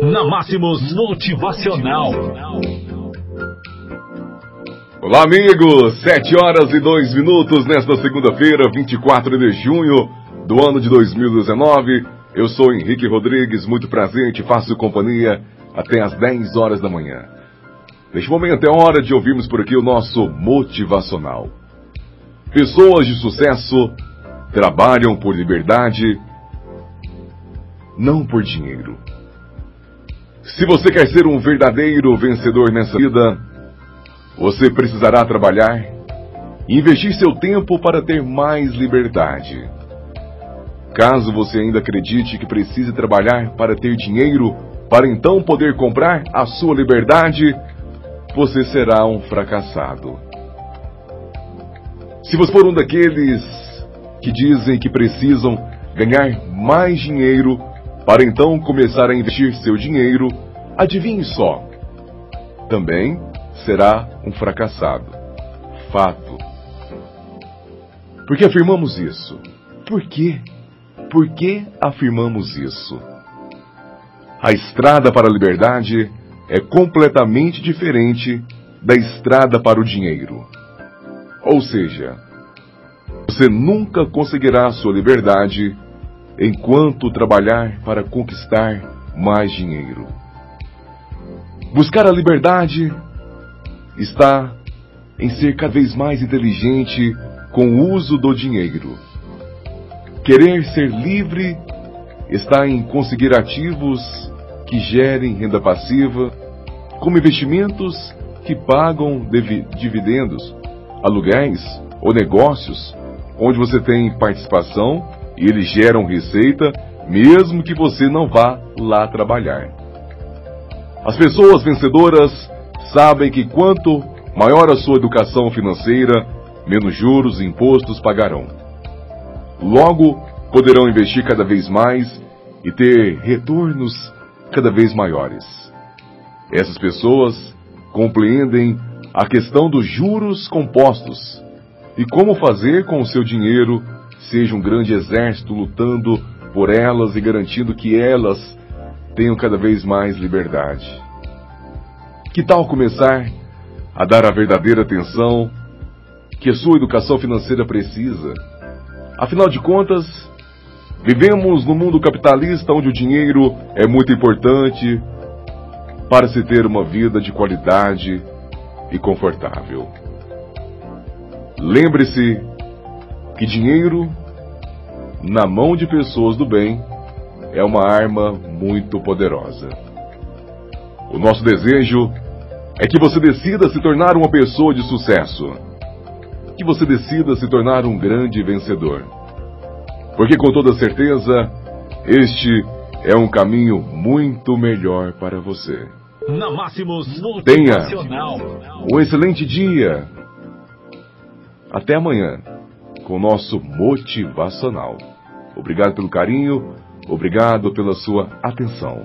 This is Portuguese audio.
Na Máximos Motivacional. Olá, amigos! 7 horas e 2 minutos nesta segunda-feira, 24 de junho do ano de 2019. Eu sou Henrique Rodrigues, muito prazer, te faço companhia até às 10 horas da manhã. Neste momento é hora de ouvirmos por aqui o nosso motivacional. Pessoas de sucesso trabalham por liberdade, não por dinheiro. Se você quer ser um verdadeiro vencedor nessa vida, você precisará trabalhar e investir seu tempo para ter mais liberdade. Caso você ainda acredite que precise trabalhar para ter dinheiro, para então poder comprar a sua liberdade, você será um fracassado. Se você for um daqueles que dizem que precisam ganhar mais dinheiro para então começar a investir seu dinheiro, adivinhe só, também será um fracassado. Fato. Por que afirmamos isso? Por quê? Por que afirmamos isso? A estrada para a liberdade é completamente diferente da estrada para o dinheiro. Ou seja, você nunca conseguirá sua liberdade enquanto trabalhar para conquistar mais dinheiro. Buscar a liberdade está em ser cada vez mais inteligente com o uso do dinheiro. Querer ser livre está em conseguir ativos que gerem renda passiva, como investimentos que pagam dividendos, aluguéis ou negócios onde você tem participação e eles geram receita, mesmo que você não vá lá trabalhar. As pessoas vencedoras sabem que quanto maior a sua educação financeira, menos juros e impostos pagarão. Logo, poderão investir cada vez mais e ter retornos cada vez maiores. Essas pessoas compreendem a questão dos juros compostos e como fazer com o seu dinheiro seja um grande exército lutando por elas e garantindo que elas tenham cada vez mais liberdade. Que tal começar a dar a verdadeira atenção que a sua educação financeira precisa? Afinal de contas, vivemos no mundo capitalista onde o dinheiro é muito importante para se ter uma vida de qualidade e confortável. Lembre-se que dinheiro na mão de pessoas do bem é uma arma muito poderosa. O nosso desejo é que você decida se tornar uma pessoa de sucesso. Que você decida se tornar um grande vencedor. Porque com toda certeza, este é um caminho muito melhor para você. Na Máximos Tenha um excelente dia. Até amanhã com o nosso motivacional. Obrigado pelo carinho, obrigado pela sua atenção.